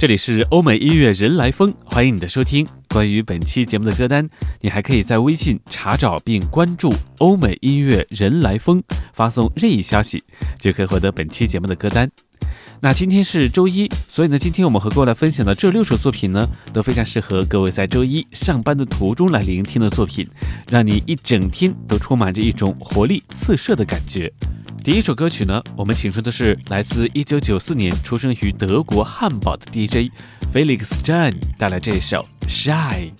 这里是欧美音乐人来疯，欢迎你的收听。关于本期节目的歌单，你还可以在微信查找并关注“欧美音乐人来疯”，发送任意消息就可以获得本期节目的歌单。那今天是周一，所以呢，今天我们和各位来分享的这六首作品呢，都非常适合各位在周一上班的途中来聆听的作品，让你一整天都充满着一种活力四射的感觉。第一首歌曲呢，我们请出的是来自1994年出生于德国汉堡的 DJ Felix Jan 带来这首《shine.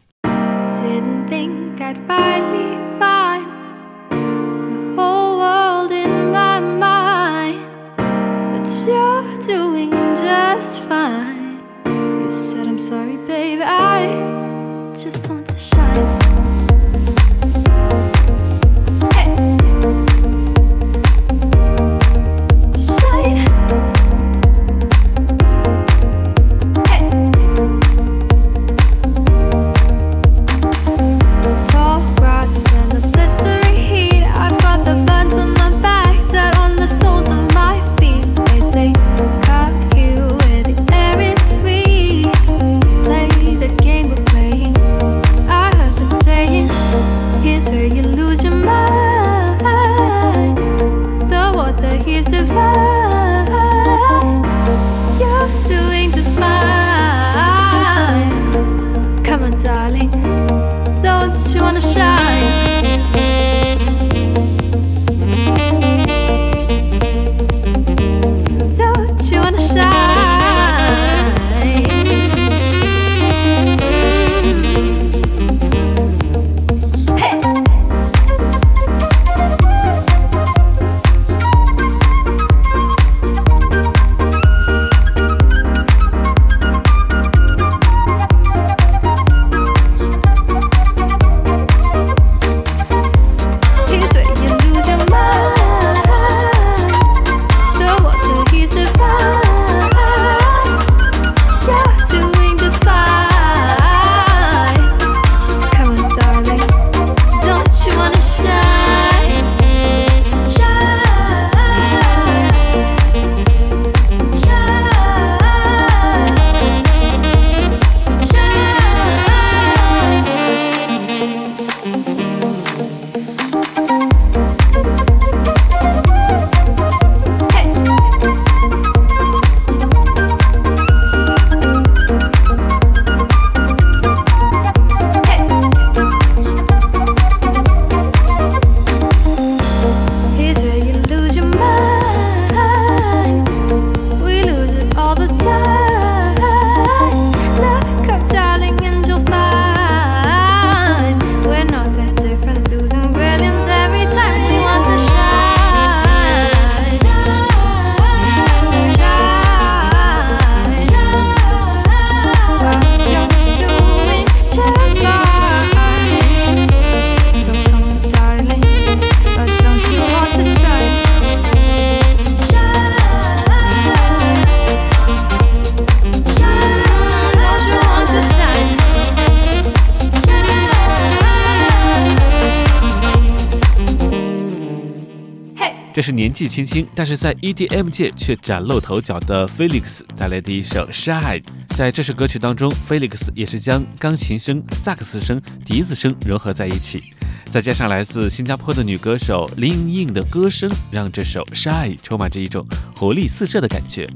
是年纪轻轻，但是在 EDM 界却崭露头角的 Felix 带来的一首 Shy。在这首歌曲当中，Felix 也是将钢琴声、萨克斯声、笛子声融合在一起，再加上来自新加坡的女歌手林莹莹的歌声，让这首 Shy 充满着一种活力四射的感觉。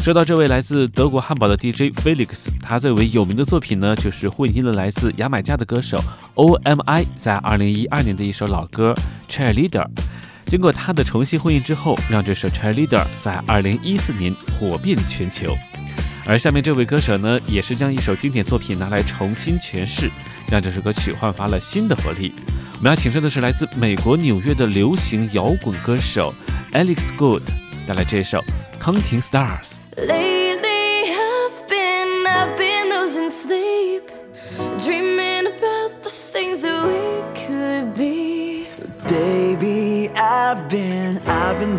说到这位来自德国汉堡的 DJ Felix，他最为有名的作品呢，就是混音了来自牙买加的歌手 OMI 在2012年的一首老歌 Cheerleader。经过他的重新混音之后，让这首《Cheerleader》在二零一四年火遍全球。而下面这位歌手呢，也是将一首经典作品拿来重新诠释，让这首歌曲焕发了新的活力。我们要请出的是来自美国纽约的流行摇滚歌手 Alex Good，带来这首《Counting Stars》。I've been, I've been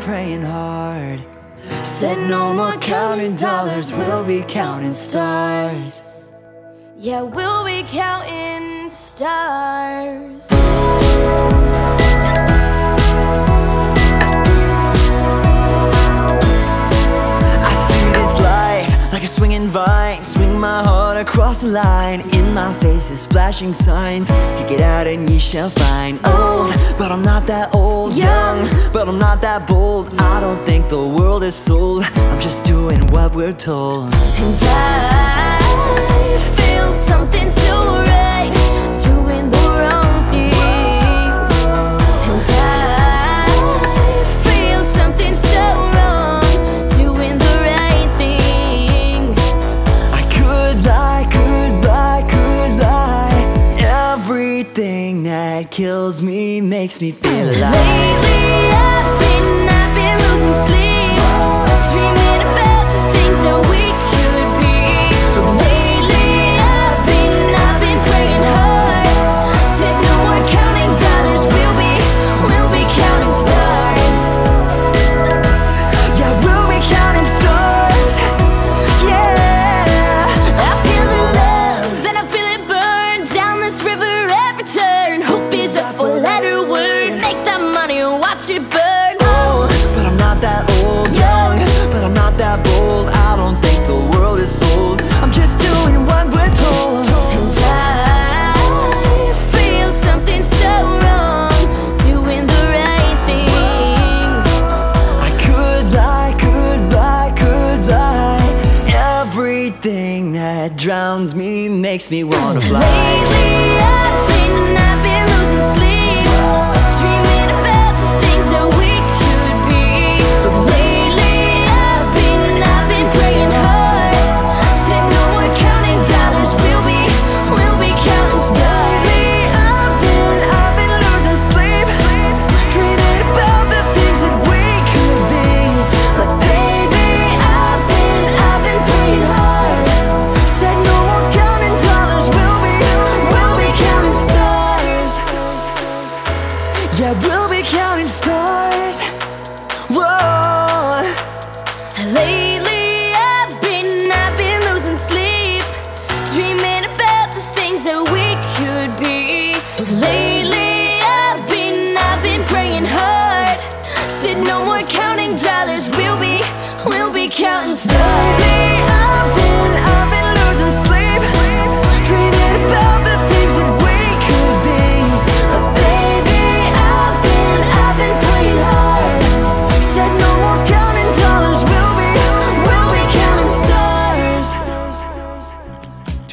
praying hard. Said no more counting dollars, we'll be counting stars. Yeah, we'll be counting stars. I see this life like a swinging vine. My heart across the line. In my face is flashing signs. Seek it out and ye shall find. Old, but I'm not that old. Young, but I'm not that bold. I don't think the world is sold. I'm just doing what we're told. And I feel something so right, that kills me makes me feel alive. Lately I've completely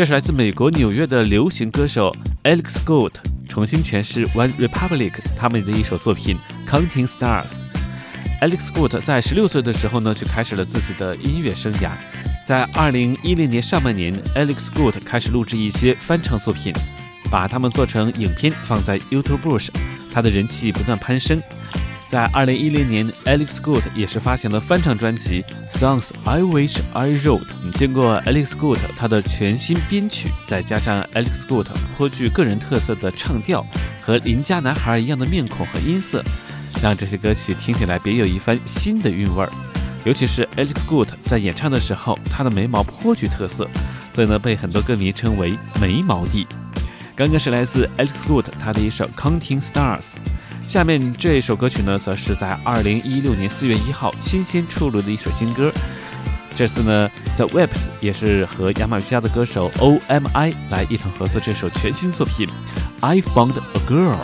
这是来自美国纽约的流行歌手 Alex Good 重新诠释 One Republic 他们的一首作品《Counting Stars》。Alex Good 在十六岁的时候呢，就开始了自己的音乐生涯。在二零一零年上半年，Alex Good 开始录制一些翻唱作品，把它们做成影片放在 YouTube 上，他的人气不断攀升。在二零一零年，Alex Good 也是发行了翻唱专辑《Songs I Wish I Wrote》。经过 Alex Good 他的全新编曲，再加上 Alex Good 颇具个人特色的唱调和邻家男孩一样的面孔和音色，让这些歌曲听起来别有一番新的韵味儿。尤其是 Alex Good 在演唱的时候，他的眉毛颇具特色，所以呢被很多歌迷称为“眉毛帝”。刚刚是来自 Alex Good 他的一首《Counting Stars》。下面这首歌曲呢，则是在二零一六年四月一号新鲜出炉的一首新歌。这次呢，The Webs 也是和牙买加的歌手 O.M.I 来一同合作这首全新作品《I Found a Girl》。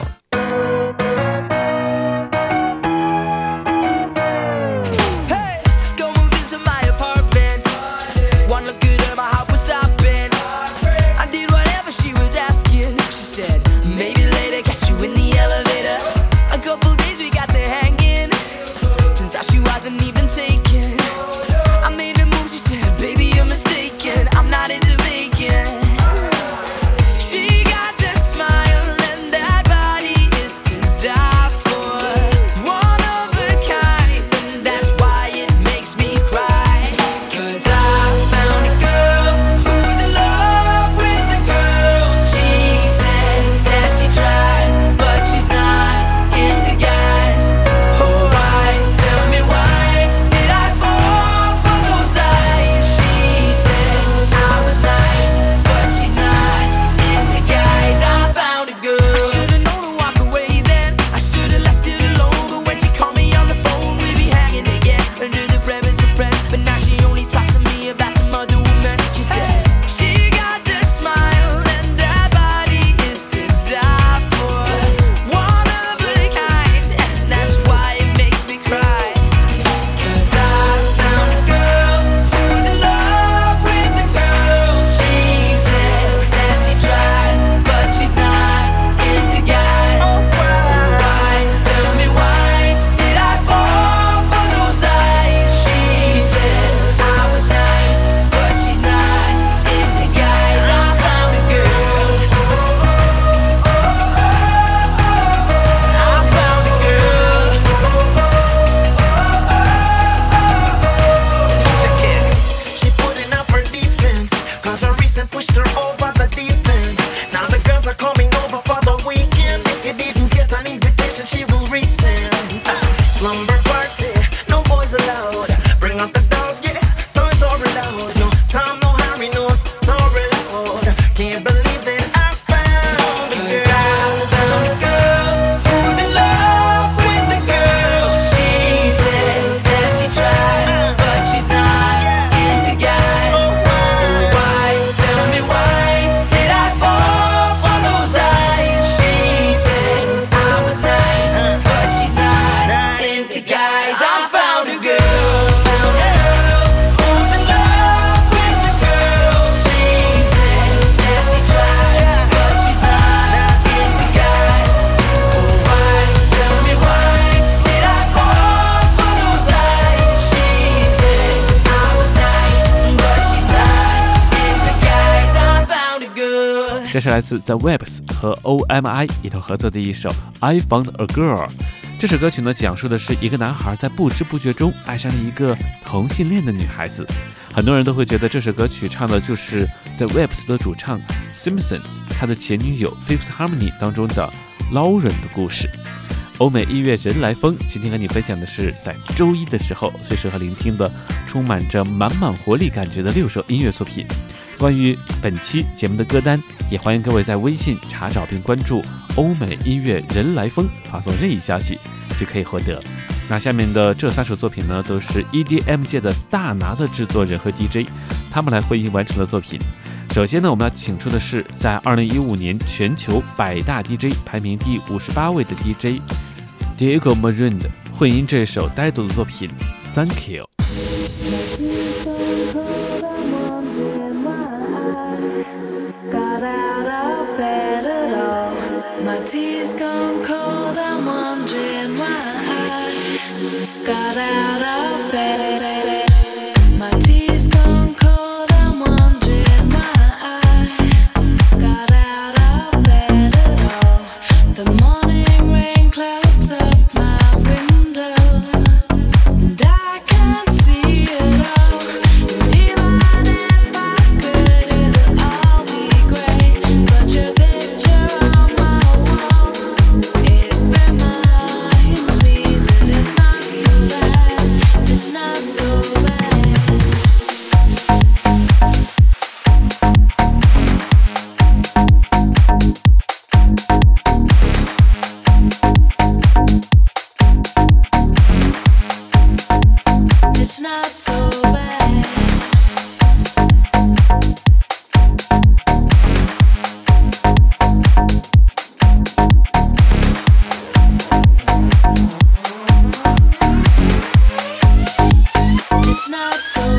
这是来自 The Webs 和 OMI 一同合作的一首《I Found a Girl》。这首歌曲呢，讲述的是一个男孩在不知不觉中爱上了一个同性恋的女孩子。很多人都会觉得这首歌曲唱的就是 The Webs 的主唱 Simpson 他的前女友 Fifth Harmony 当中的 Lauren 的故事。欧美音乐人来疯，今天和你分享的是在周一的时候最适合聆听的，充满着满满活力感觉的六首音乐作品。关于本期节目的歌单，也欢迎各位在微信查找并关注“欧美音乐人来疯”，发送任意消息就可以获得。那下面的这三首作品呢，都是 EDM 界的大拿的制作人和 DJ，他们来回应完成的作品。首先呢，我们要请出的是在2015年全球百大 DJ 排名第五十八位的 DJ Diego Marin 的混音这首呆豆的作品《Thank You》。not so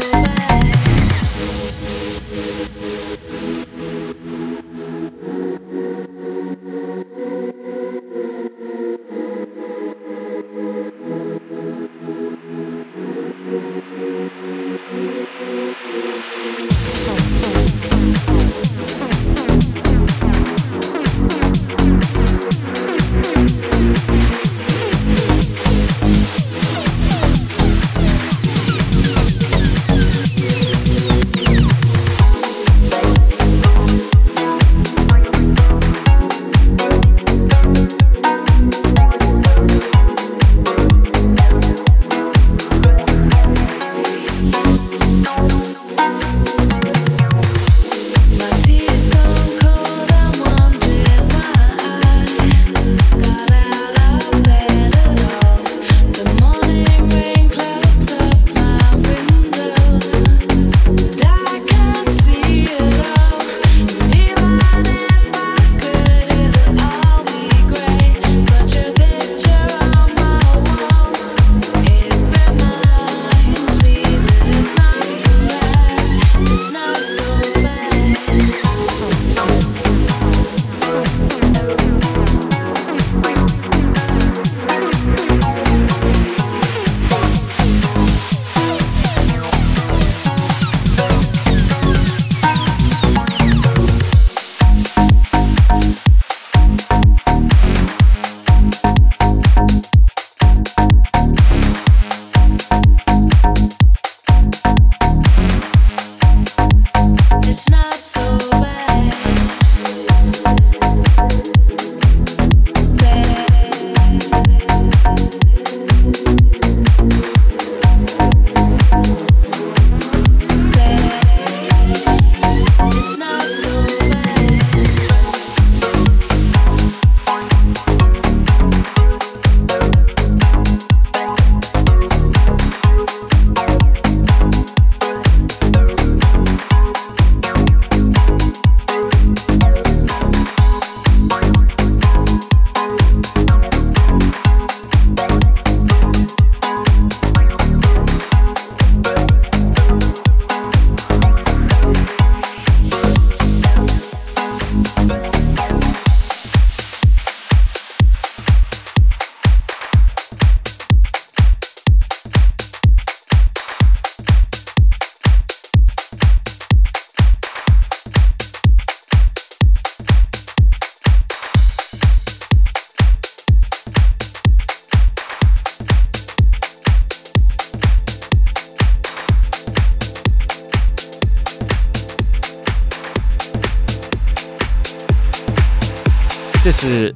是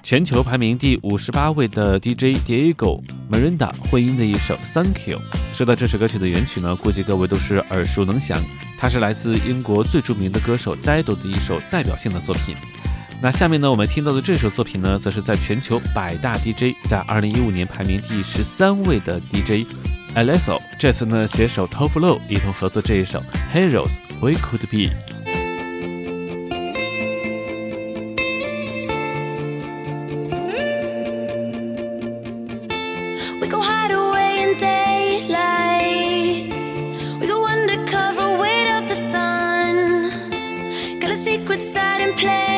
全球排名第五十八位的 DJ Diego Miranda 混音的一首《Thank You》。说到这首歌曲的原曲呢，估计各位都是耳熟能详，它是来自英国最著名的歌手 Dido 的一首代表性的作品。那下面呢，我们听到的这首作品呢，则是在全球百大 DJ 在二零一五年排名第十三位的 DJ Alesso，这次呢携手 t o f l o 一同合作这一首《Heroes We Could Be》。play.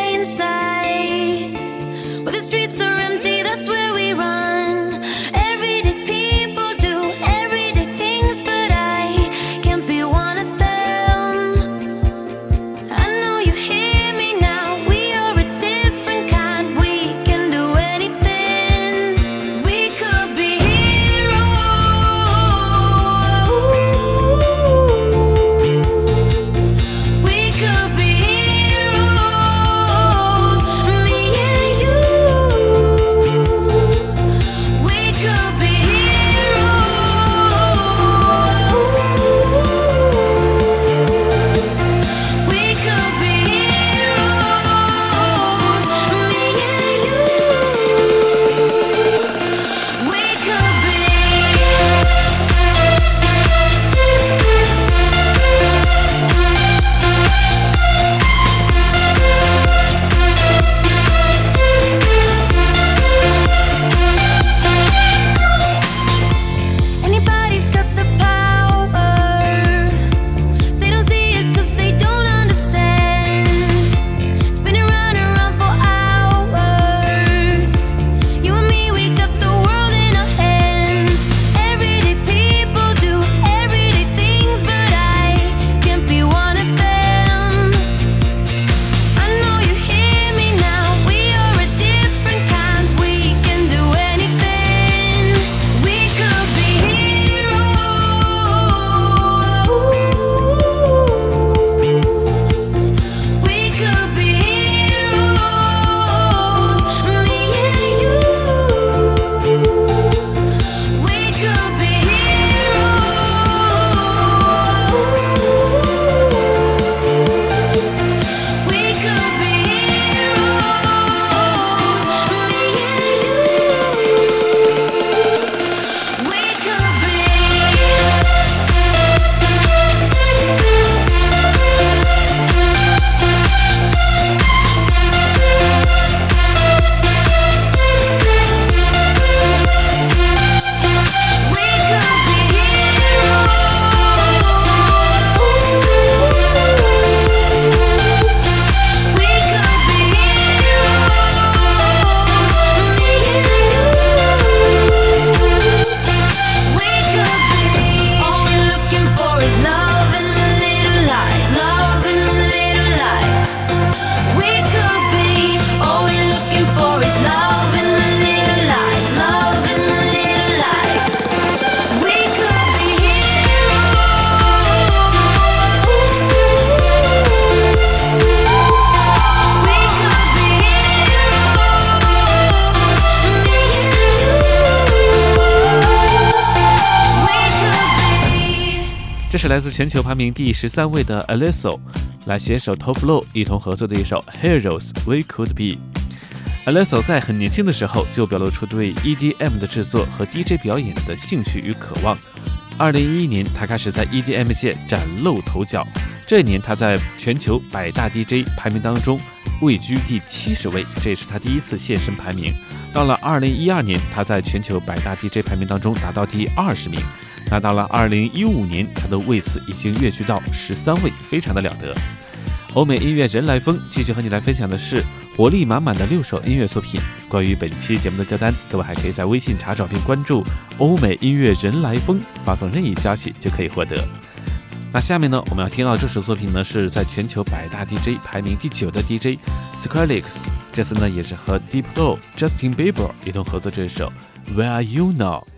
是来自全球排名第十三位的 Alesso 来携手 Topflow 一同合作的一首《Heroes We Could Be》。Alesso 在很年轻的时候就表露出对 EDM 的制作和 DJ 表演的兴趣与渴望。二零一一年，他开始在 EDM 界崭露头角。这一年，他在全球百大 DJ 排名当中位居第七十位，这也是他第一次现身排名。到了二零一二年，他在全球百大 DJ 排名当中达到第二十名。那到了二零一五年，他的位次已经跃居到十三位，非常的了得。欧美音乐人来疯继续和你来分享的是活力满满的六首音乐作品。关于本期节目的歌单，各位还可以在微信查找并关注“欧美音乐人来疯”，发送任意消息就可以获得。那下面呢，我们要听到这首作品呢，是在全球百大 DJ 排名第九的 DJ Skrillex，这次呢也是和 Deep Low、Justin Bieber 一同合作这首 Where Are You Now。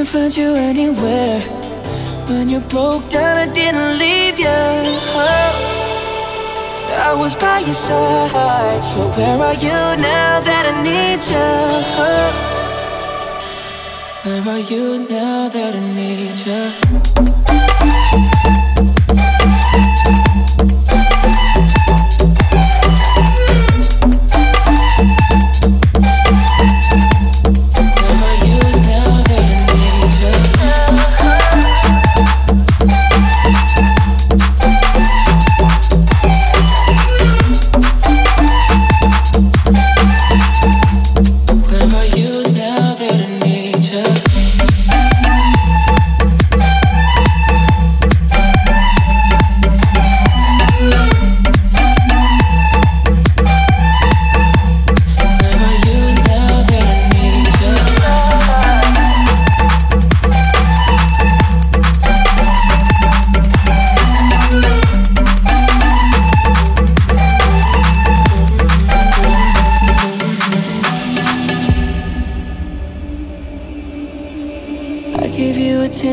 Couldn't find you anywhere. When you broke down, I didn't leave you. Oh, I was by your side. So where are you now that I need you? Oh, where are you now that I need you?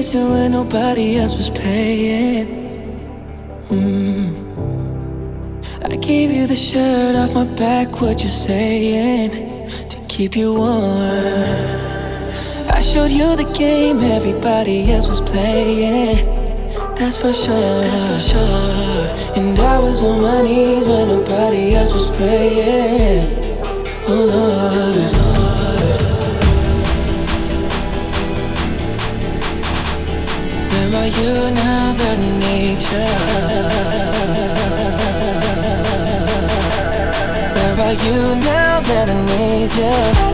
Attention when nobody else was paying. Mm. I gave you the shirt off my back, what you saying? To keep you warm. I showed you the game everybody else was playing. That's for sure. That's for sure. And I was on my knees when nobody else was praying. Oh Lord. You now that I need you? Where are you now that I need you? I need you,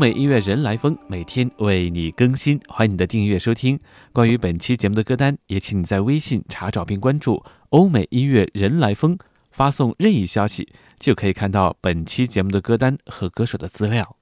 美音乐人来疯每天为你更新，欢迎你的订阅收听。关于本期节目的歌单，也请你在微信查找并关注“欧美音乐人来疯”，发送任意消息就可以看到本期节目的歌单和歌手的资料。